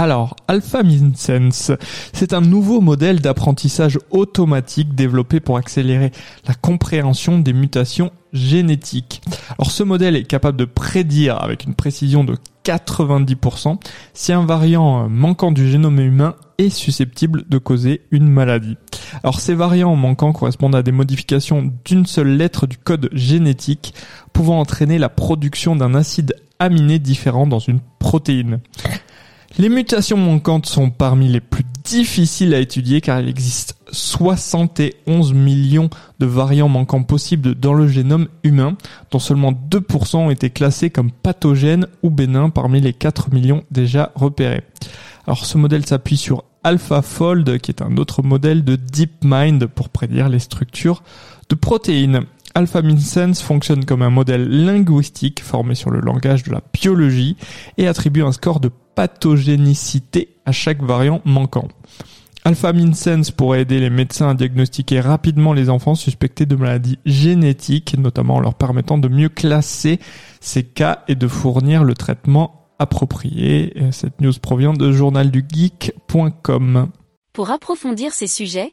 Alors, Alpha Minsense, c'est un nouveau modèle d'apprentissage automatique développé pour accélérer la compréhension des mutations génétiques. Alors, ce modèle est capable de prédire avec une précision de 90% si un variant manquant du génome humain est susceptible de causer une maladie. Alors, ces variants manquants correspondent à des modifications d'une seule lettre du code génétique pouvant entraîner la production d'un acide aminé différent dans une protéine. Les mutations manquantes sont parmi les plus difficiles à étudier car il existe 71 millions de variants manquants possibles dans le génome humain, dont seulement 2% ont été classés comme pathogènes ou bénins parmi les 4 millions déjà repérés. Alors ce modèle s'appuie sur AlphaFold, qui est un autre modèle de DeepMind pour prédire les structures de protéines. AlphaMinsense fonctionne comme un modèle linguistique formé sur le langage de la biologie et attribue un score de pathogénicité à chaque variant manquant. AlphaMinsense pourrait aider les médecins à diagnostiquer rapidement les enfants suspectés de maladies génétiques, notamment en leur permettant de mieux classer ces cas et de fournir le traitement approprié. Cette news provient de journaldugeek.com. Pour approfondir ces sujets,